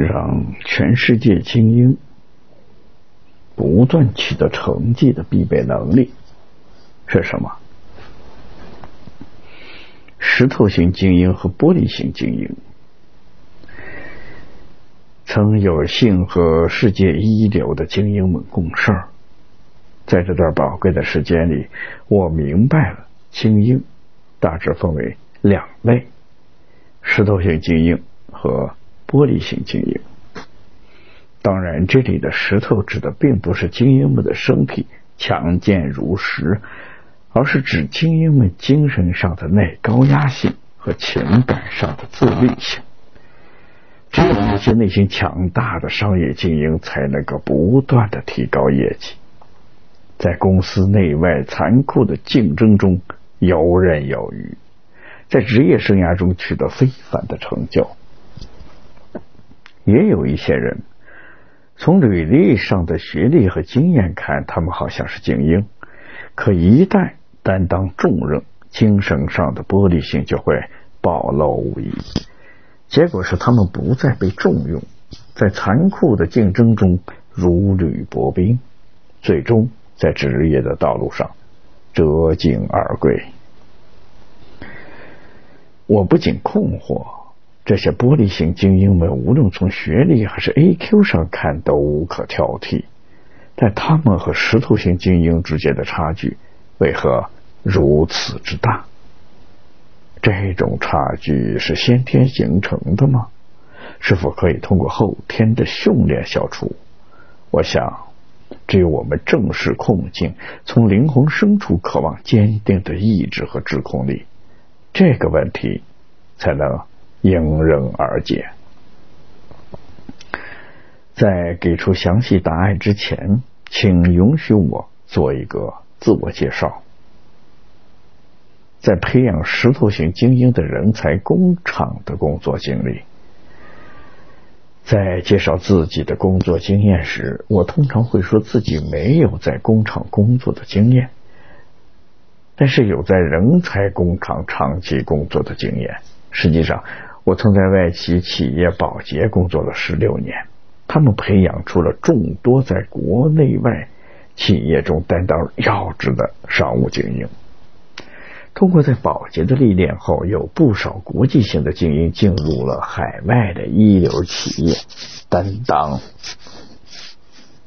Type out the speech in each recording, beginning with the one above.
让全世界精英不断取得成绩的必备能力是什么？石头型精英和玻璃型精英曾有幸和世界一流的精英们共事。在这段宝贵的时间里，我明白了精英大致分为两类：石头型精英和玻璃型精英。当然，这里的石头指的并不是精英们的身体强健如石，而是指精英们精神上的内高压性和情感上的自律性。只有那些内心强大的商业精英，才能够不断的提高业绩。在公司内外残酷的竞争中游刃有余，在职业生涯中取得非凡的成就。也有一些人，从履历上的学历和经验看，他们好像是精英，可一旦担当重任，精神上的玻璃心就会暴露无遗。结果是他们不再被重用，在残酷的竞争中如履薄冰，最终。在职业的道路上折颈而归，我不仅困惑，这些玻璃型精英们无论从学历还是 A Q 上看都无可挑剔，但他们和石头型精英之间的差距为何如此之大？这种差距是先天形成的吗？是否可以通过后天的训练消除？我想。只有我们正视困境，从灵魂深处渴望坚定的意志和制控力，这个问题才能迎刃而解。在给出详细答案之前，请允许我做一个自我介绍。在培养石头型精英的人才工厂的工作经历。在介绍自己的工作经验时，我通常会说自己没有在工厂工作的经验，但是有在人才工厂长期工作的经验。实际上，我曾在外企企业保洁工作了十六年，他们培养出了众多在国内外企业中担当要职的商务精英。通过在保洁的历练后，有不少国际性的精英进入了海外的一流企业，担当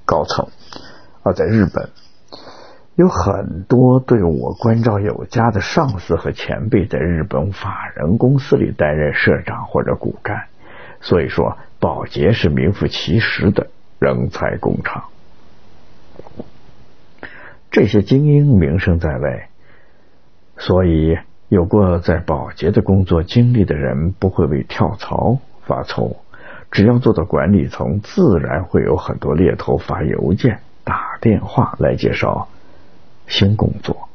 高层。而在日本，有很多对我关照有加的上司和前辈，在日本法人公司里担任社长或者骨干。所以说，保洁是名副其实的人才工厂。这些精英名声在外。所以，有过在保洁的工作经历的人不会为跳槽发愁。只要做到管理层，自然会有很多猎头发邮件、打电话来介绍新工作。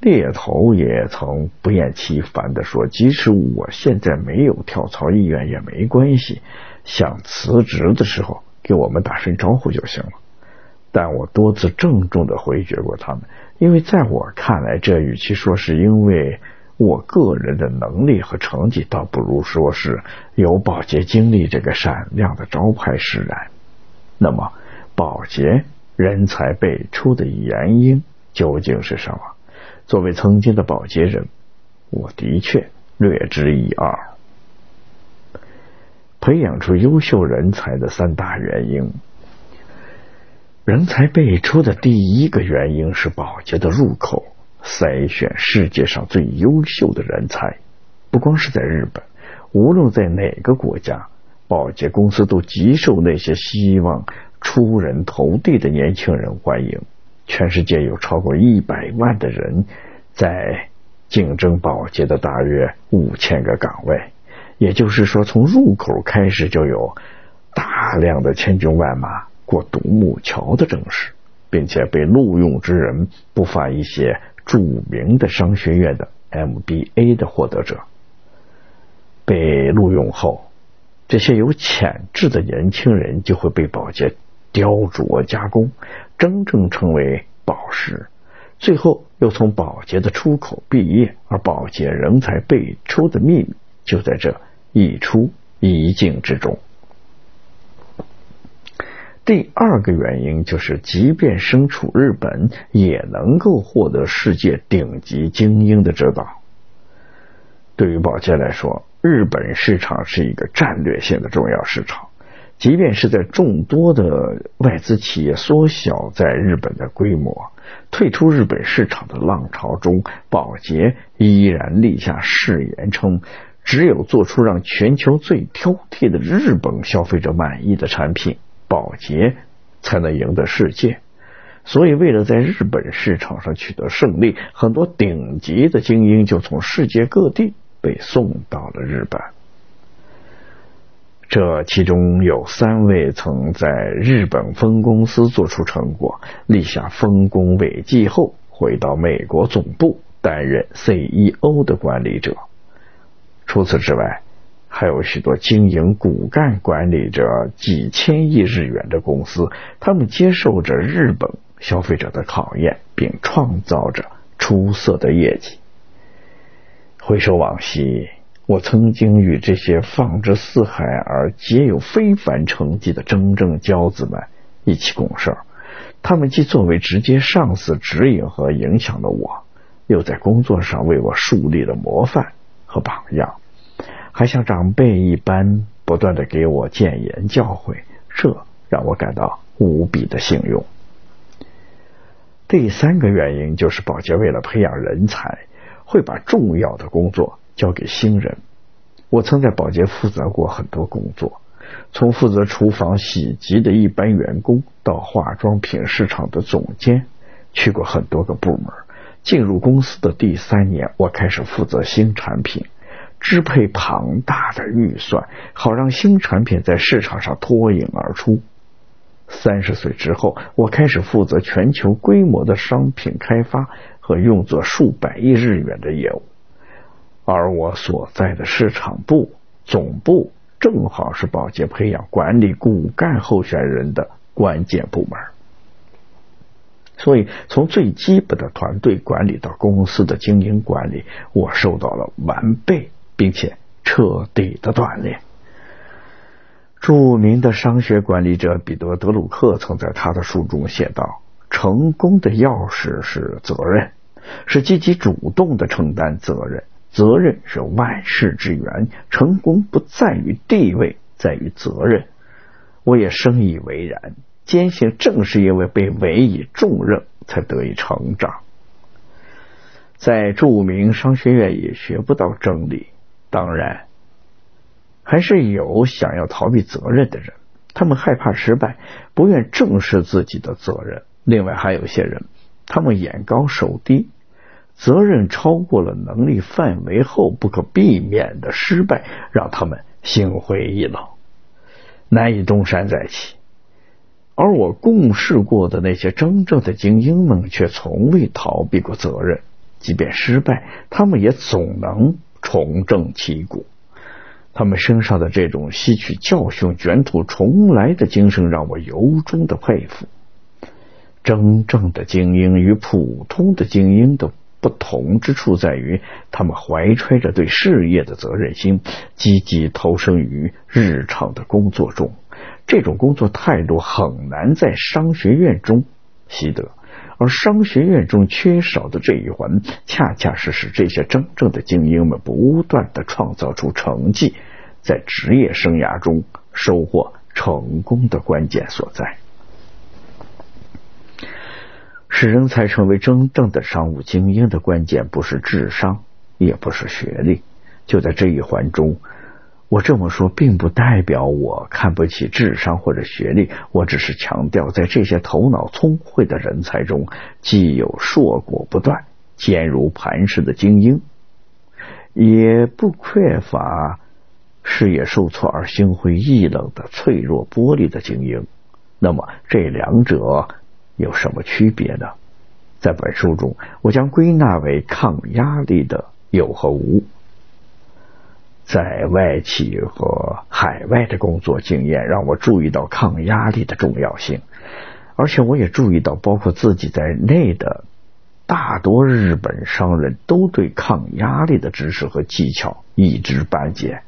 猎头也曾不厌其烦的说：“即使我现在没有跳槽意愿也没关系，想辞职的时候给我们打声招呼就行了。”但我多次郑重的回绝过他们。因为在我看来，这与其说是因为我个人的能力和成绩，倒不如说是有保洁经历这个闪亮的招牌使然。那么，保洁人才辈出的原因究竟是什么？作为曾经的保洁人，我的确略知一二。培养出优秀人才的三大原因。人才辈出的第一个原因是保洁的入口，筛选世界上最优秀的人才。不光是在日本，无论在哪个国家，保洁公司都极受那些希望出人头地的年轻人欢迎。全世界有超过一百万的人在竞争保洁的大约五千个岗位，也就是说，从入口开始就有大量的千军万马。过独木桥的证实，并且被录用之人不乏一些著名的商学院的 MBA 的获得者。被录用后，这些有潜质的年轻人就会被保洁雕琢加工，真正成为宝石，最后又从宝洁的出口毕业。而宝洁人才辈出的秘密就在这一出一进之中。第二个原因就是，即便身处日本，也能够获得世界顶级精英的指导。对于宝洁来说，日本市场是一个战略性的重要市场。即便是在众多的外资企业缩小在日本的规模、退出日本市场的浪潮中，宝洁依然立下誓言，称只有做出让全球最挑剔的日本消费者满意的产品，宝洁才能赢得世界。所以，为了在日本市场上取得胜利，很多顶级的精英就从世界各地被送到了日本。这其中有三位曾在日本分公司做出成果，立下丰功伟绩后，回到美国总部担任 CEO 的管理者。除此之外，还有许多经营骨干、管理着几千亿日元的公司，他们接受着日本消费者的考验，并创造着出色的业绩。回首往昔。我曾经与这些放之四海而皆有非凡成绩的真正骄子们一起共事，他们既作为直接上司指引和影响了我，又在工作上为我树立了模范和榜样，还像长辈一般不断的给我谏言教诲，这让我感到无比的幸运。第三个原因就是保洁为了培养人才，会把重要的工作。交给新人。我曾在保洁负责过很多工作，从负责厨房洗级的一般员工到化妆品市场的总监，去过很多个部门。进入公司的第三年，我开始负责新产品，支配庞大的预算，好让新产品在市场上脱颖而出。三十岁之后，我开始负责全球规模的商品开发和用作数百亿日元的业务。而我所在的市场部总部正好是保洁培养管理骨干候选人的关键部门，所以从最基本的团队管理到公司的经营管理，我受到了完备并且彻底的锻炼。著名的商学管理者彼得·德鲁克曾在他的书中写道：“成功的钥匙是责任，是积极主动的承担责任。”责任是万事之源，成功不在于地位，在于责任。我也深以为然，坚信正是因为被委以重任，才得以成长。在著名商学院也学不到真理，当然，还是有想要逃避责任的人，他们害怕失败，不愿正视自己的责任。另外，还有些人，他们眼高手低。责任超过了能力范围后，不可避免的失败让他们心灰意冷，难以东山再起。而我共事过的那些真正的精英们，却从未逃避过责任，即便失败，他们也总能重振旗鼓。他们身上的这种吸取教训、卷土重来的精神，让我由衷的佩服。真正的精英与普通的精英的。不同之处在于，他们怀揣着对事业的责任心，积极投身于日常的工作中。这种工作态度很难在商学院中习得，而商学院中缺少的这一环，恰恰是使这些真正的精英们不断的创造出成绩，在职业生涯中收获成功的关键所在。使人才成为真正的商务精英的关键，不是智商，也不是学历。就在这一环中，我这么说，并不代表我看不起智商或者学历，我只是强调，在这些头脑聪慧的人才中，既有硕果不断、坚如磐石的精英，也不缺乏事业受挫而心灰意冷的脆弱玻璃的精英。那么，这两者。有什么区别呢？在本书中，我将归纳为抗压力的有和无。在外企和海外的工作经验让我注意到抗压力的重要性，而且我也注意到，包括自己在内的大多日本商人都对抗压力的知识和技巧一知半解，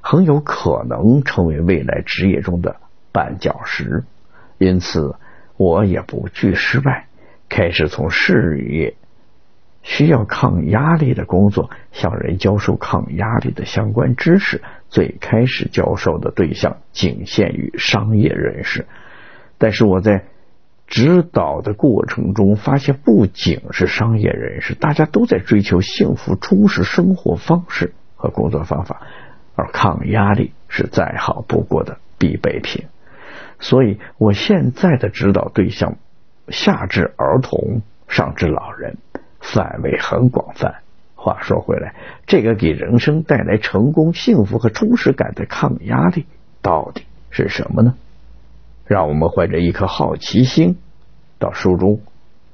很有可能成为未来职业中的绊脚石。因此我也不惧失败，开始从事业需要抗压力的工作向人教授抗压力的相关知识。最开始教授的对象仅限于商业人士，但是我在指导的过程中发现，不仅是商业人士，大家都在追求幸福充实生活方式和工作方法，而抗压力是再好不过的必备品。所以，我现在的指导对象下至儿童，上至老人，范围很广泛。话说回来，这个给人生带来成功、幸福和充实感的抗压力到底是什么呢？让我们怀着一颗好奇心，到书中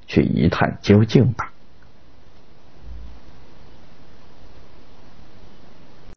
去一探究竟吧。